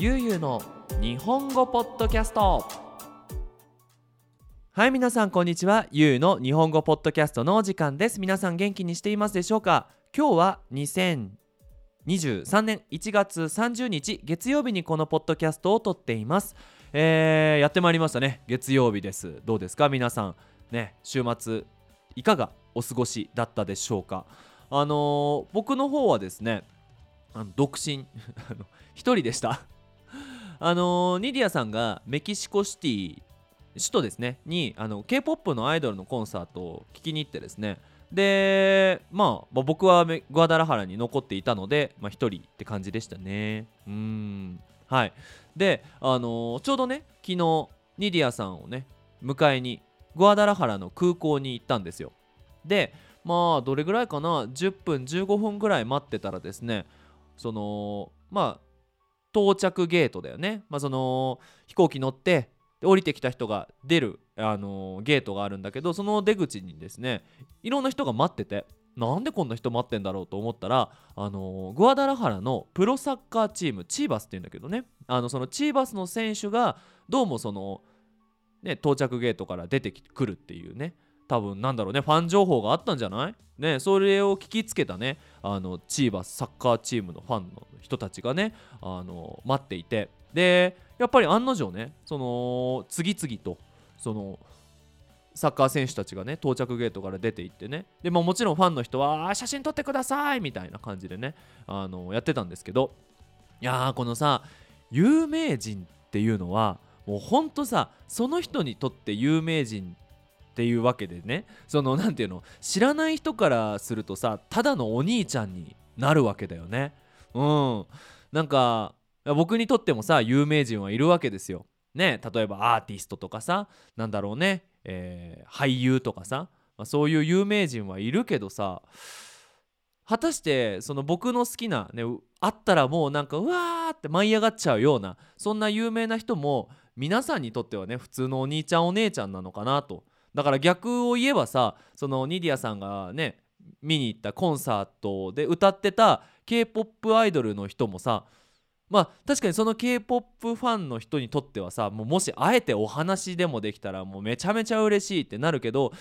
ゆうゆうの日本語ポッドキャスト。はい皆さんこんにちは。ゆうの日本語ポッドキャストのお時間です。皆さん元気にしていますでしょうか？今日は2023年1月30日月曜日にこのポッドキャストを撮っています。えー、やってまいりましたね。月曜日です。どうですか？皆さんね週末いかがお過ごしだったでしょうか？あのー、僕の方はですねあの独身。一人でした。あのー、ニディアさんがメキシコシティ首都ですね。にあの K-POP のアイドルのコンサートを聞きに行ってですね。で、まあ、僕はグアダラハラに残っていたので、まあ、1人って感じでしたね。うん。はい。であのー、ちょうどね昨日ニディアさんをね迎えにグアダラハラの空港に行ったんですよ。でまあどれぐらいかな？10分15分ぐらい待ってたらですねそのまあ到着ゲートだよね、まあ、その飛行機乗って降りてきた人が出る、あのー、ゲートがあるんだけどその出口にですねいろんな人が待っててなんでこんな人待ってんだろうと思ったら、あのー、グアダラハラのプロサッカーチームチーバスっていうんだけどね。あのそのチーバスの選手がどうもその、ね、到着ゲートから出てくるっていうね。多分なんだろうねファン情報があったんじゃない？ねそれを聞きつけたねあのチーバスサッカーチームのファンの人たちがねあの待っていて。でやっぱり案の定ねその次々とそのサッカー選手たちがね到着ゲートから出ていってね。でももちろんファンの人は写真撮ってくださいみたいな感じでねあのやってたんですけど。いやーこのさ有名人っていうのはもうほんとさその人にとって有名人ってていうわけでね。その何ていうの？知らない人からするとさただのお兄ちゃんになるわけだよね。うん。なんか僕にとってもさ有名人はいるわけですよ。ね例えばアーティストとかさなんだろうね、えー、俳優とかさ、ま、そういう有名人はいるけどさ果たしてその僕の好きなねあったらもうなんかうわーって舞い上がっちゃうようなそんな有名な人も皆さんにとってはね普通のお兄ちゃんお姉ちゃんなのかなとだから逆を言えばさそのニディアさんがね見に行ったコンサートで歌ってた k p o p アイドルの人もさまあ確かにその k p o p ファンの人にとってはさもうもしあえてお話でもできたらもうめちゃめちゃ嬉しいってなるけど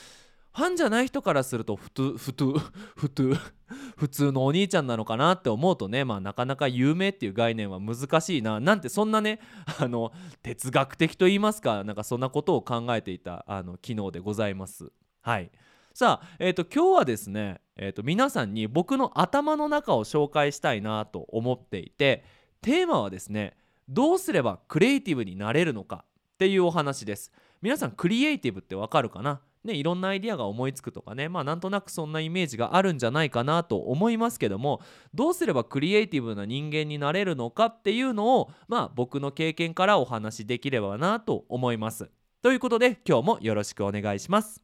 ファンじゃない人からすると普通普通普通普通のお兄ちゃんなのかなって思うとねまあなかなか有名っていう概念は難しいな。なんてそんなねあの哲学的と言いますかなんかそんなことを考えていたあの昨日でございます。はい。さあえっ、ー、と今日はですねえっ、ー、と皆さんに僕の頭の中を紹介したいなと思っていてテーマはですねどうすればクリエイティブになれるのかっていうお話です。皆さんクリエイティブってわかるかな？ね、いろんなアイデアが思いつくとかねまあなんとなくそんなイメージがあるんじゃないかなと思いますけどもどうすればクリエイティブな人間になれるのかっていうのをまあ僕の経験からお話しできればなと思います。ということで今日もよろしくお願いします。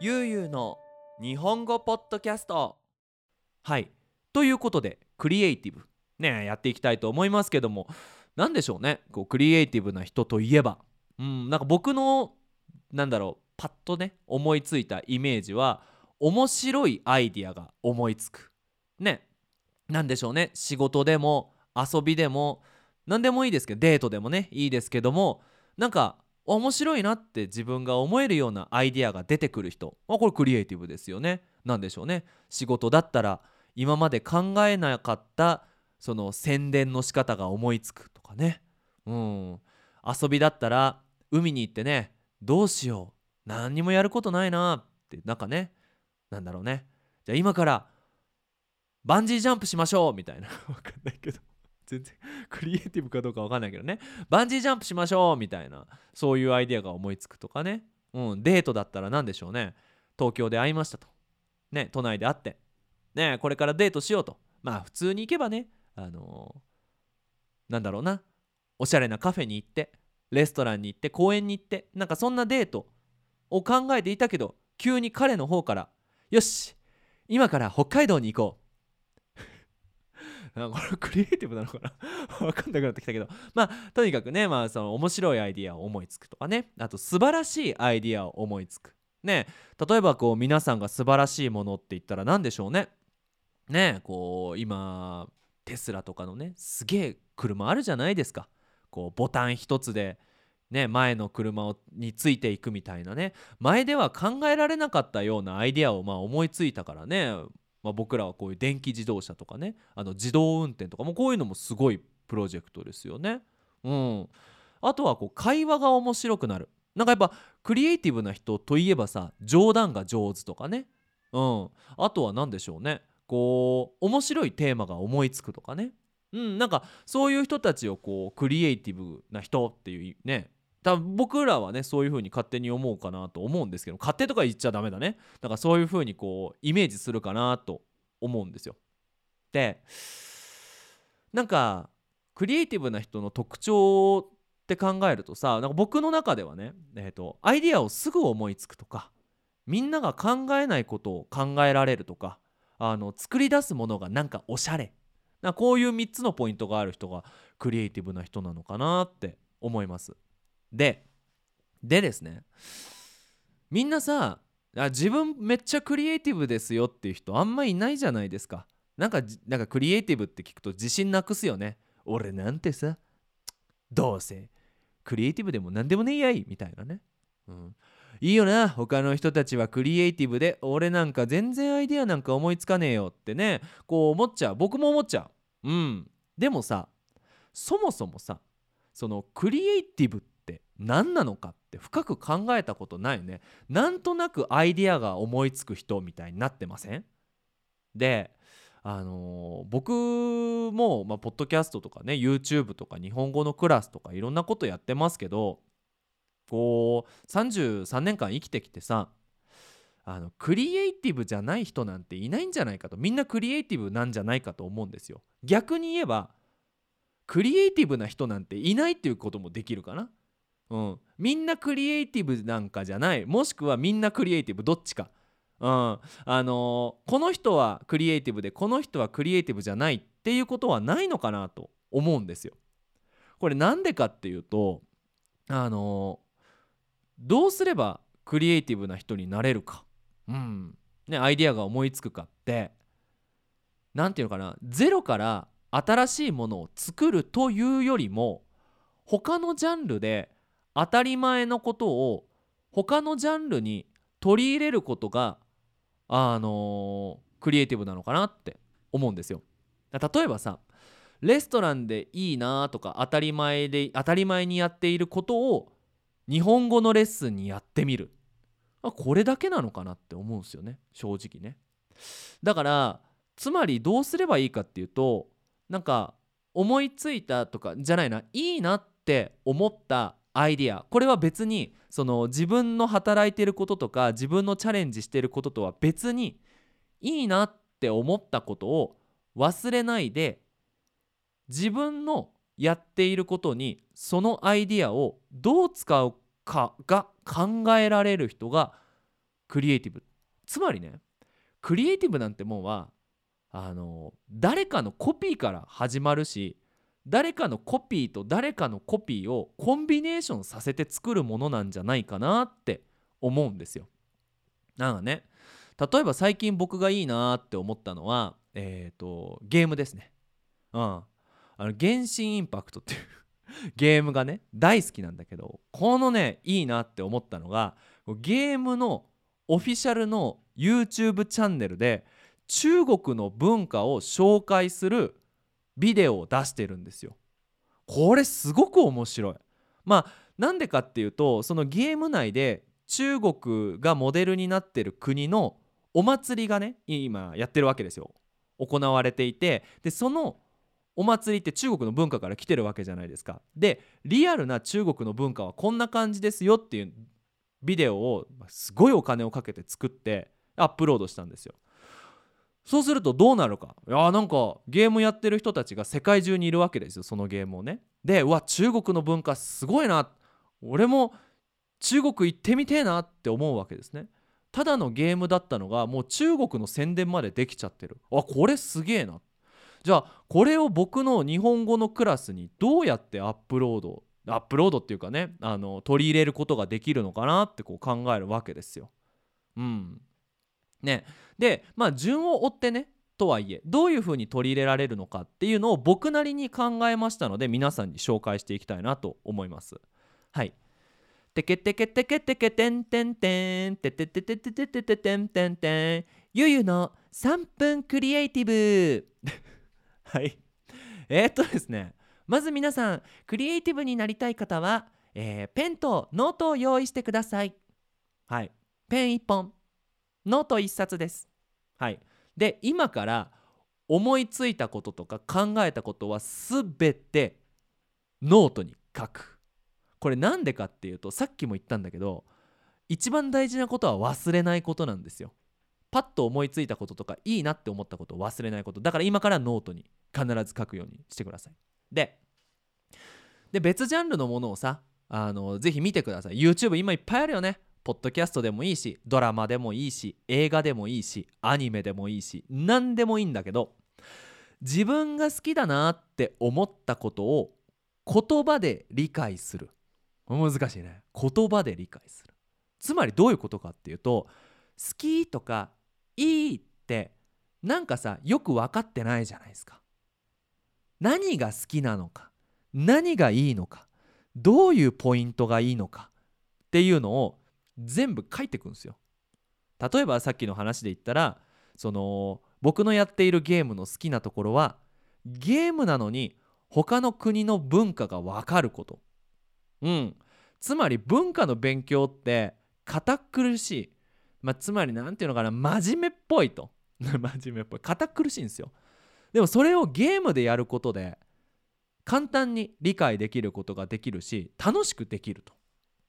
ゆうゆうの日本語ポッドキャストはいということでクリエイティブねやっていきたいと思いますけども何でしょうねこうクリエイティブな人といえば。うんなんか僕のなんだろうパッとね思いついたイメージは面白いアイディアが思いつく。ね何でしょうね仕事でも遊びでも何でもいいですけどデートでもねいいですけどもなんか面白いなって自分が思えるようなアイディアが出てくる人まあこれクリエイティブですよね。何でしょうね仕事だったら今まで考えなかったその宣伝の仕方が思いつくとかね。うん。遊びだったら海に行ってねどうしよう。何にもやることないな。ってなんかねなんだろうね。じゃあ今からバンジージャンプしましょう。みたいな。わかんないけど。全然クリエイティブかどうかわかんないけどね。バンジージャンプしましょう。みたいな。そういうアイデアが思いつくとかね。うん。デートだったら何でしょうね。東京で会いましたと。ね。都内で会って。ねこれからデートしようと。まあ普通に行けばねあのー、なんだろうな。おしゃれなカフェに行ってレストランに行って公園に行ってなんかそんなデートを考えていたけど急に彼の方から「よし今から北海道に行こう」これクリエイティブなのかな？分かんなくなってきたけど。まあとにかくねまあその面白いアイディアを思いつくとかね。あと素晴らしいアイディアを思いつく。ね例えばこう皆さんが素晴らしいものって言ったら何でしょうね？ねこう今テスラとかのねすげえ車あるじゃないですか。こうボタン一つでね前の車についていくみたいなね。前では考えられなかったようなアイデアをまあ思いついたからね、まあ、僕らはこういう電気自動車とかねあの自動運転とかもこういうのもすごいプロジェクトですよね。うん、あとはこう会話が面白くなる。なんかやっぱクリエイティブな人といえばさ冗談が上手とかね。うん。あとは何でしょうね。こう面白いテーマが思いつくとかね。うんなんかそういう人たちをこうクリエイティブな人っていうね。多分僕らはねそういう風に勝手に思うかなと思うんですけど勝手とか言っちゃダメだね。だからそういう風にこうイメージするかなと思うんですよ。でなんかクリエイティブな人の特徴って考えるとさなんか僕の中ではね、えーと、アイディアをすぐ思いつくとかみんなが考えないことを考えられるとかあの作り出すものがなんかおしゃれ。なこういう3つのポイントがある人がクリエイティブな人なのかなって思います。ででですねみんなさあ自分めっちゃクリエイティブですよっていう人あんまいないじゃないですか。なんかなんかクリエイティブって聞くと自信なくすよね。俺なんてさどうせクリエイティブでも何でもねえやいみたいなね、うん、いいよな。他の人たちはクリエイティブで俺なんか全然アイデアなんか思いつかねえよってね。こう思っちゃう。僕も思っちゃう。うん。でもさそもそもさそのクリエイティブって何なのかって深く考えたことないよね。なんとなくアイデアが思いつく人みたいになってません？であのー、僕も、まあ、ポッドキャストとかね YouTube とか日本語のクラスとかいろんなことやってますけどこう33年間生きてきてさあのクリエイティブじゃない人なんていないんじゃないかと。みんなクリエイティブなんじゃないかと思うんですよ。逆に言えばクリエイティブな人なんていないっていうこともできるかな。うん。みんなクリエイティブなんかじゃない。もしくはみんなクリエイティブどっちか。うん、あのー、この人はクリエイティブでこの人はクリエイティブじゃないっていうことはないのかなと思うんですよ。これなんでかっていうとあの、どうすればクリエイティブな人になれるか、うん。ね、アイデアが思いつくかって。何て言うのかな。ゼロから新しいものを作るというよりも他のジャンルで当たり前のことを他のジャンルに取り入れることがあのー、クリエイティブなのかなって思うんですよ。例えばさレストランでいいなとか当たり前で当たり前にやっていることを日本語のレッスンにやってみる。あこれだけなのかなって思うんですよね。正直ね。だからつまりどうすればいいかっていうとなんか思いついたとかじゃないな。いいなって思ったアイディア。これは別にその自分の働いてることとか自分のチャレンジしてることとは別にいいなって思ったことを忘れないで自分のやっていることにそのアイディアをどう使うかが考えられる人がクリエイティブつまりねクリエイティブなんてもんはあの誰かのコピーから始まるし誰かのコピーと誰かのコピーをコンビネーションさせて作るものなんじゃないかなって思うんですよ。なんかね例えば最近僕がいいなって思ったのはえ、ー、とゲームですね。うん。あの原神インパクトっていう ゲームがね大好きなんだけどこのねいいなって思ったのがゲームのオフィシャルの YouTube チャンネルで中国の文化を紹介するビデオを出してるんですよ。これすごく面白い。まあなんでかっていうとそのゲーム内で中国がモデルになってる国のお祭りがね今やってるわけですよ。行われていてでそのお祭りって中国の文化から来てるわけじゃないですか。でリアルな中国の文化はこんな感じですよっていうビデオをすごいお金をかけて作ってアップロードしたんですよ。そうするとどうなるかいやなんかゲームやってる人たちが世界中にいるわけですよそのゲームをね。でうわ中国の文化すごいな俺も中国行ってみてえなって思うわけですね。ただのゲームだったのがもう中国の宣伝までできちゃってるあこれすげえなってじゃあこれを僕の日本語のクラスにどうやってアップロードアップロードっていうかねあの取り入れることができるのかなってこう考えるわけですよ。うん。ね。でまあ順を追ってねとはいえどういうふうに取り入れられるのかっていうのを僕なりに考えましたので皆さんに紹介していきたいなと思います。はい。てけてけてけてけてんてんてんてててててててててんてんてんゆゆの3分クリエイティブはい。えー、っとですねまず皆さんクリエイティブになりたい方は、えー、ペンとノートを用意してください。はい。ペン1本。ノート1冊です。はい。で今から思いついたこととか考えたことは全てノートに書く。これなんでかっていうとさっきも言ったんだけど一番大事なことは忘れないことなんですよ。パッと思いついたこととかいいなって思ったことを忘れないこと。だから今からノートに必ず書くようにしてください。でで別ジャンルのものをさあのぜひ見てください。YouTube 今いっぱいあるよね。ポッドキャストでもいいしドラマでもいいし映画でもいいしアニメでもいいし何でもいいんだけど自分が好きだなって思ったことを言葉で理解する。難しいね。言葉で理解する。つまりどういうことかっていうと好きとかいいってなんかさよく分かってないじゃないですか。何が好きなのか何がいいのかどういうポイントがいいのかっていうのを全部書いてくんですよ。例えばさっきの話で言ったらその僕のやっているゲームの好きなところはゲームなのに他の国の文化が分かること。うん。つまり文化の勉強って堅苦しい、まあ、つまり何て言うのかな真面目っぽいと。真面目っぽい。堅苦しいんですよ。でもそれをゲームでやることで簡単に理解できることができるし楽しくできると。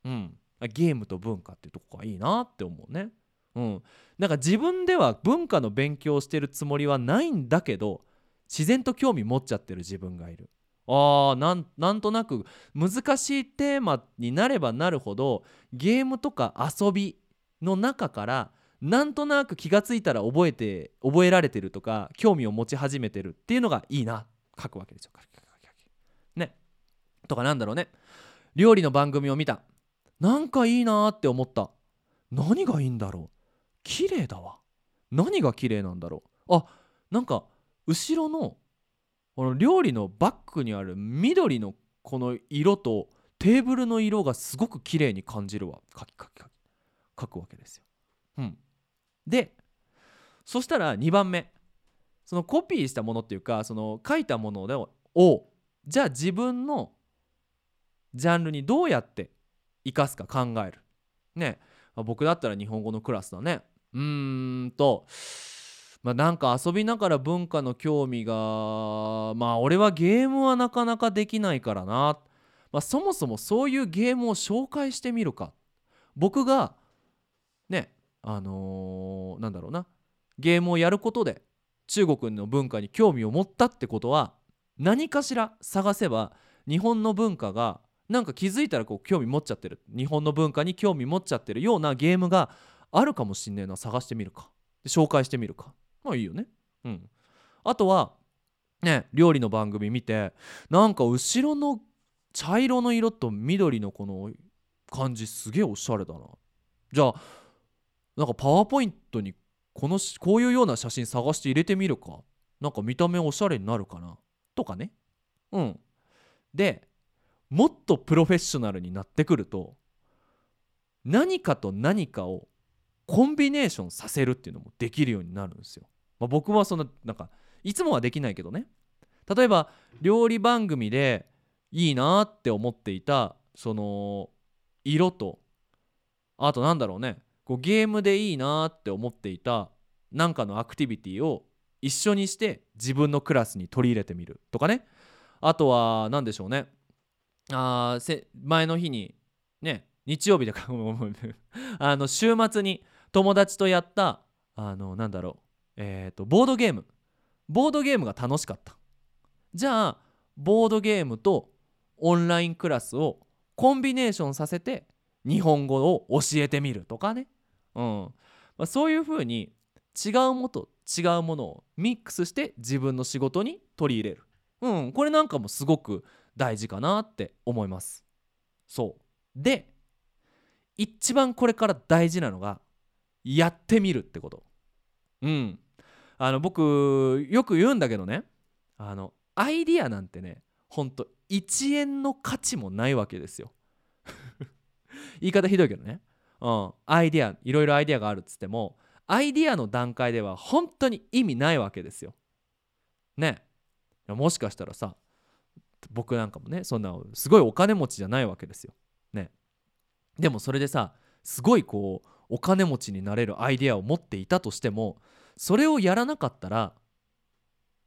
うん。ゲームと文化っていうとこがいいなって思うね。うん、なんか自分では文化の勉強をしてるつもりはないんだけど自然と興味持っちゃってる自分がいる。あーなんなんとなく難しいテーマになればなるほどゲームとか遊びの中からなんとなく気が付いたら覚えて覚えられてるとか興味を持ち始めてるっていうのがいいな。書くわけですよ。ね。とかなんだろうね。料理の番組を見た。なんかいいなって思った。何がいいんだろう。綺麗だわ。何が綺麗なんだろう。あなんか後ろのこの料理のバッグにある緑のこの色とテーブルの色がすごく綺麗に感じるわ。書き書き書き。書くわけですよ。うん、でそしたら2番目そのコピーしたものっていうかその書いたものをじゃあ自分のジャンルにどうやって生かすか考える。ね、僕だったら日本語のクラスだね。うーんと、まあ、なんか遊びながら文化の興味がまあ俺はゲームはなかなかできないからな、まあ、そもそもそういうゲームを紹介してみるか僕がねあのー、なんだろうな。ゲームをやることで中国の文化に興味を持ったってことは何かしら探せば日本の文化がなんか気づいたらこう興味持っちゃってる。日本の文化に興味持っちゃってるようなゲームがあるかもしんねえな。探してみるか。紹介してみるか。まあいいよね。うん。あとはね料理の番組見てなんか後ろの茶色の色と緑のこの感じすげえおしゃれだな。じゃあなんかパワーポイントにこのこういうような写真探して入れてみるか。なんか見た目おしゃれになるかな。とかね。うん。でもっとプロフェッショナルになってくると何かと何かをコンビネーションさせるっていうのもできるようになるんですよ。まあ、僕はそんななんかいつもはできないけどね。例えば料理番組でいいなって思っていたその色とあとなんだろうね。こうゲームでいいなって思っていたなんかのアクティビティを一緒にして自分のクラスに取り入れてみる。とかね。あとは何でしょうね。あせ前の日にね日曜日だから あの週末に友達とやったあのなんだろう。えっ、ー、とボードゲーム。ボードゲームが楽しかった。じゃあボードゲームとオンラインクラスをコンビネーションさせて日本語を教えてみる。とかね、うん。まあ、そういうふうに違うもと違うものをミックスして自分の仕事に取り入れる、うん、これなんかもすごく大事かなって思います。そう。で一番これから大事なのがやってみるってこと。うん。あの僕よく言うんだけどね。あのアイディアなんてねほんと1円の価値もないわけですよ。言い方ひどいけどね。うん。アイディアいろいろアイディアがあるっつってもアイディアの段階では本当に意味ないわけですよ。ね。もしかしたらさ僕なんかもねそんなすごいお金持ちじゃないわけですよ。ね。でもそれでさすごいこうお金持ちになれるアイデアを持っていたとしてもそれをやらなかったら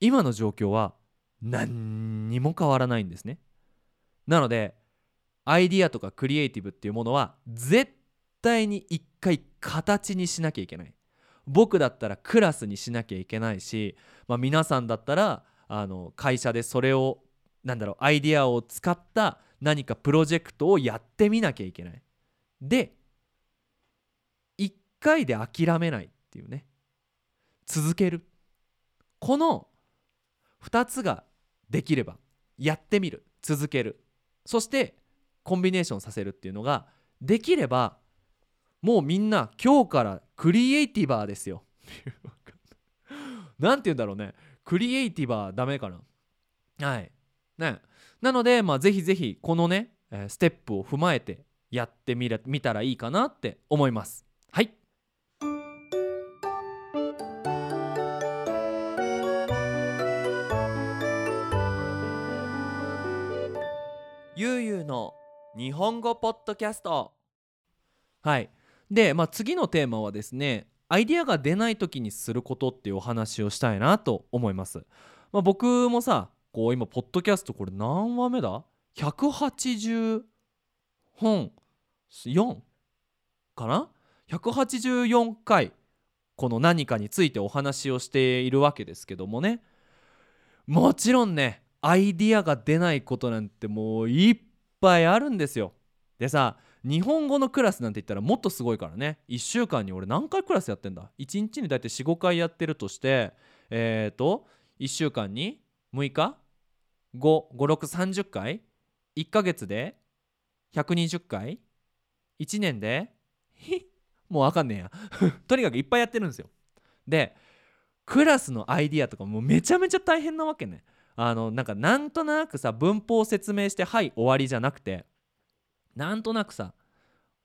今の状況は何にも変わらないんですね。なのでアイディアとかクリエイティブっていうものは絶対に一回形にしなきゃいけない。僕だったらクラスにしなきゃいけないし、まあ、皆さんだったらあの会社でそれをなんだろうアイディアを使った何かプロジェクトをやってみなきゃいけない。で1回で諦めないっていうね。続ける。この2つができればやってみる。続ける。そしてコンビネーションさせるっていうのができればもうみんな今日からクリエイティバーですよ。なんて言うんだろうね。クリエイティバーダメかな。はい。ね。なのでまあぜひぜひこのねステップを踏まえてやってみれ見たらいいかなって思います。はい。ゆうゆうの日本語ポッドキャスト。はい。で、まあ、次のテーマはですねアイディアが出ない時にすることっていうお話をしたいなと思います、まあ、僕もさこう今ポッドキャストこれ何話目だ ?180 本？4かな？184回この何かについてお話をしているわけですけどもね。もちろんねアイディアが出ないことなんてもういっぱいあるんですよ。でさ日本語のクラスなんて言ったらもっとすごいからね。1週間に俺何回クラスやってんだ？1日に大体45回やってるとしてえっ、ー、と1週間に6日？55630回？1ヶ月で？120回？1年で？もうわかんねえや。とにかくいっぱいやってるんですよ。でクラスのアイディアとかもうめちゃめちゃ大変なわけね。あのなんかなんとなくさ文法を説明してはい終わりじゃなくてなんとなくさ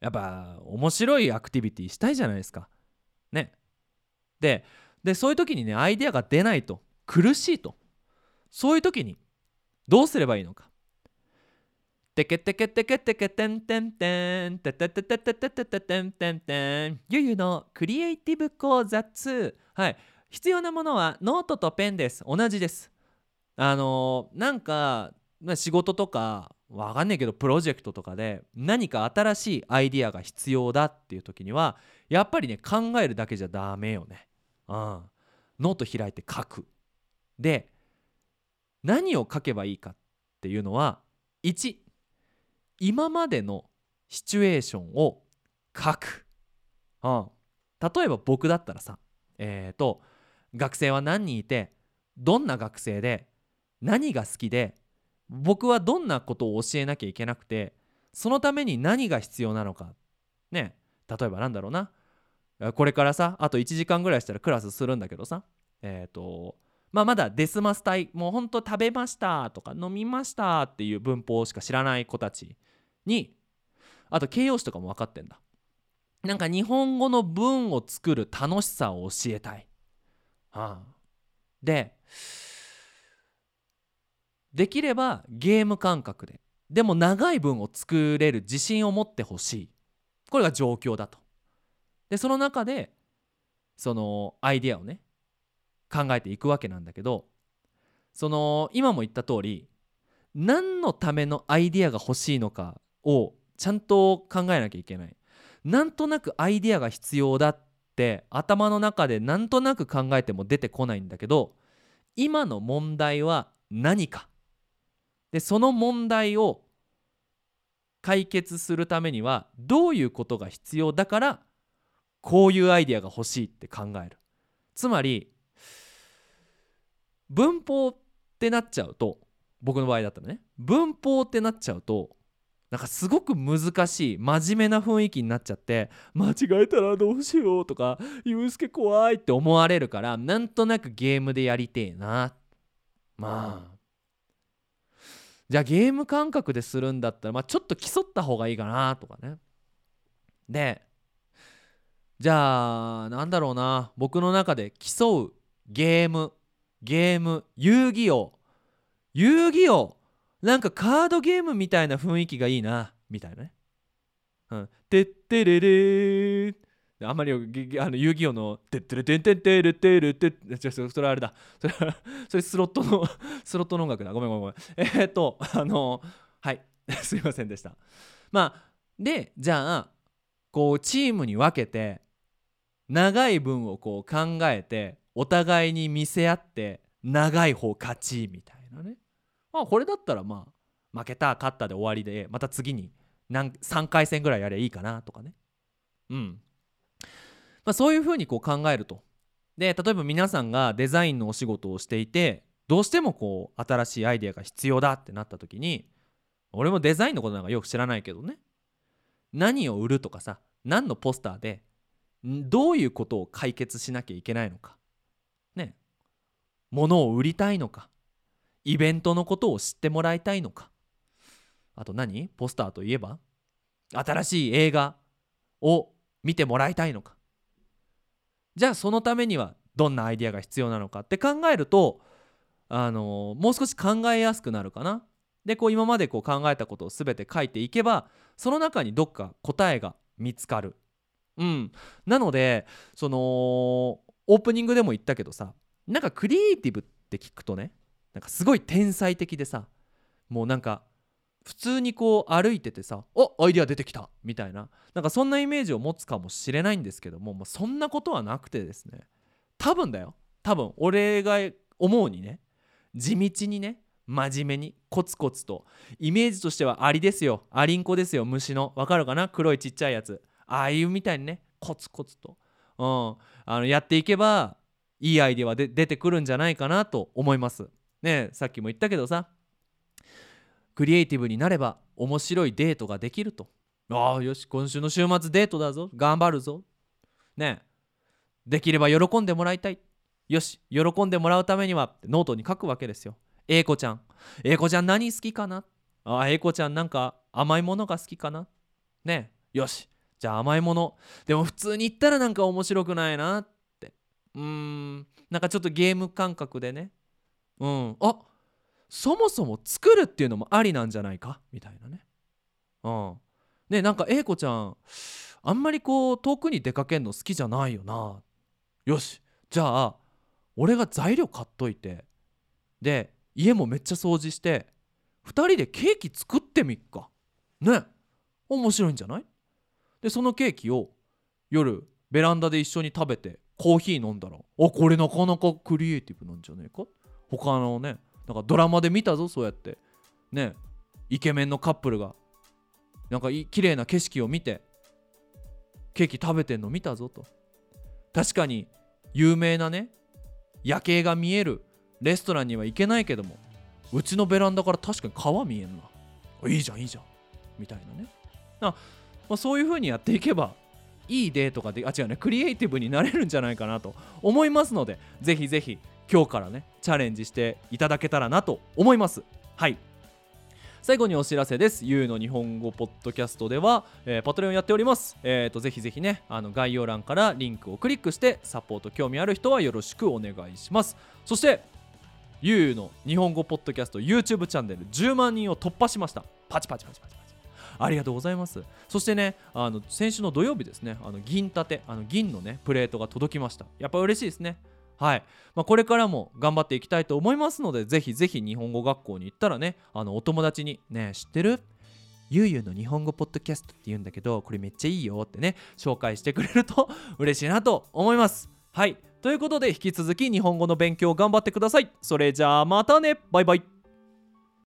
やっぱ面白いアクティビティしたいじゃないですか。ね。ででそういう時にねアイデアが出ないと苦しいと。そういう時にどうすればいいのか。てけてけてけてけてんてんてんてててててててててんてんてんゆゆのクリエイティブ講座2はい必要なものはノートとペンです同じですあのー、なんか仕事とかわかんないけどプロジェクトとかで何か新しいアイディアが必要だっていう時にはやっぱりね考えるだけじゃダメよね。うん、ノート開いて書く。で何を書けばいいかっていうのは1今までのシチュエーションを書く、うん、例えば僕だったらさえっ、ー、と学生は何人いてどんな学生で何が好きで僕はどんなことを教えなきゃいけなくてそのために何が必要なのか。ね例えばなんだろうな。これからさあと1時間ぐらいしたらクラスするんだけどさ。えっ、ー、とまあ、まだデスマス隊もうほんと食べましたとか飲みましたっていう文法しか知らない子たちにあと形容詞とかも分かってんだ。なんか日本語の文を作る楽しさを教えたい、はあ、でできればゲーム感覚ででも長い文を作れる自信を持ってほしい。これが状況だと。でその中でそのアイデアをね考えていくわけなんだけどその今も言った通り何のためのアイディアが欲しいのかをちゃんと考えなきゃいけない。なんとなくアイディアが必要だって頭の中でなんとなく考えても出てこないんだけど今の問題は何か。でその問題を解決するためにはどういうことが必要だからこういうアイデアが欲しいって考える。つまり文法ってなっちゃうと僕の場合だったらね文法ってなっちゃうとなんかすごく難しい真面目な雰囲気になっちゃって間違えたらどうしようとかゆうすけ怖いって思われるからなんとなくゲームでやりてえな。まあじゃあゲーム感覚でするんだったら、まあ、ちょっと競った方がいいかなとかね。でじゃあなんだろうな。僕の中で競うゲームゲーム遊戯王。遊戯王なんかカードゲームみたいな雰囲気がいいなみたいなね。うん。てってれれーあんまりあの遊戯王の「てってれてんてんてれてれてて」それあれだ。そ れそれスロットの スロットの音楽だ。ごめんごめんごめん。えー、っとあのはい。すいませんでした。まあでじゃあこうチームに分けて長い分をこう考えてお互いに見せ合って長い方勝ちみたいなね。まあこれだったらまあ負けた勝ったで終わりでまた次に何3回戦ぐらいやりゃいいかなとかね。うん。まあそういうふうにこう考えると。で例えば皆さんがデザインのお仕事をしていてどうしてもこう新しいアイデアが必要だってなった時に俺もデザインのことなんかよく知らないけどね。何を売るとかさ何のポスターでどういうことを解決しなきゃいけないのか。ね。物を売りたいのか。イベントのことを知ってもらいたいのか。あと何？ポスターといえば？新しい映画を見てもらいたいのか。じゃあそのためにはどんなアイデアが必要なのかって考えるとあのもう少し考えやすくなるかな。でこう今までこう考えたことを全て書いていけばその中にどっか答えが見つかる。うん、なのでそのオープニングでも言ったけどさなんかクリエイティブって聞くとねなんかすごい天才的でさもうなんか普通にこう歩いててさ「おアイデア出てきた!」みたいな。なんかそんなイメージを持つかもしれないんですけども、まあ、そんなことはなくてですね。多分だよ。多分俺が思うにね地道にね真面目にコツコツとイメージとしてはアリですよ。アリンコですよ。虫の。わかるかな？黒いちっちゃいやつ。ああいうみたいにねコツコツと、うん、あのやっていけばいいアイデアは出てくるんじゃないかなと思います。ねさっきも言ったけどさクリエイティブになれば面白いデートができると。ああよし今週の週末デートだぞ。頑張るぞ。ねえ。できれば喜んでもらいたい。よし喜んでもらうためにはノートに書くわけですよ。A 子ちゃん。A 子ちゃん何好きかな？ああ A 子ちゃんなんか甘いものが好きかな？ねえ。よしじゃあ甘いもの。でも普通に言ったらなんか面白くないなって。うーん。なんかちょっとゲーム感覚でね。うん。あそもそも作るっていうのもありなんじゃないか？みたいなね。うん。ねなんか A 子ちゃんあんまりこう遠くに出かけんの好きじゃないよな。よし。じゃあ俺が材料買っといて。で家もめっちゃ掃除して2人でケーキ作ってみっか。ね。面白いんじゃない？でそのケーキを夜ベランダで一緒に食べてコーヒー飲んだらあこれなかなかクリエイティブなんじゃねえか？他のねなんかドラマで見たぞそうやって。ね。イケメンのカップルが。なんか綺麗な景色を見てケーキ食べてんの見たぞと。確かに有名なね夜景が見えるレストランには行けないけどもうちのベランダから確かに川見えんな。いいじゃんいいじゃん。みたいなね。あ、まあ、そういう風にやっていけばいいデートがであ違うねクリエイティブになれるんじゃないかなと思いますのでぜひぜひ今日からねチャレンジしていただけたらなと思いますはい最後にお知らせです。ゆうの日本語ポッドキャストでは、えー、パトレオンやっております。えっ、ー、と、ぜひぜひね、あの概要欄からリンクをクリックしてサポート興味ある人はよろしくお願いします。そして、ゆうの日本語ポッドキャスト YouTube チャンネル10万人を突破しました。パチパチパチパチパチ。ありがとうございます。そしてね、あの先週の土曜日ですね、あの銀盾、あの銀のね、プレートが届きました。やっぱ嬉しいですね。はい、まあ、これからも頑張っていきたいと思いますのでぜひぜひ日本語学校に行ったらねあのお友達にね知ってる？ゆうゆうの日本語ポッドキャストって言うんだけどこれめっちゃいいよってね紹介してくれると 嬉しいなと思います。はい。ということで引き続き日本語の勉強頑張ってください。それじゃあまたね。バイバイ。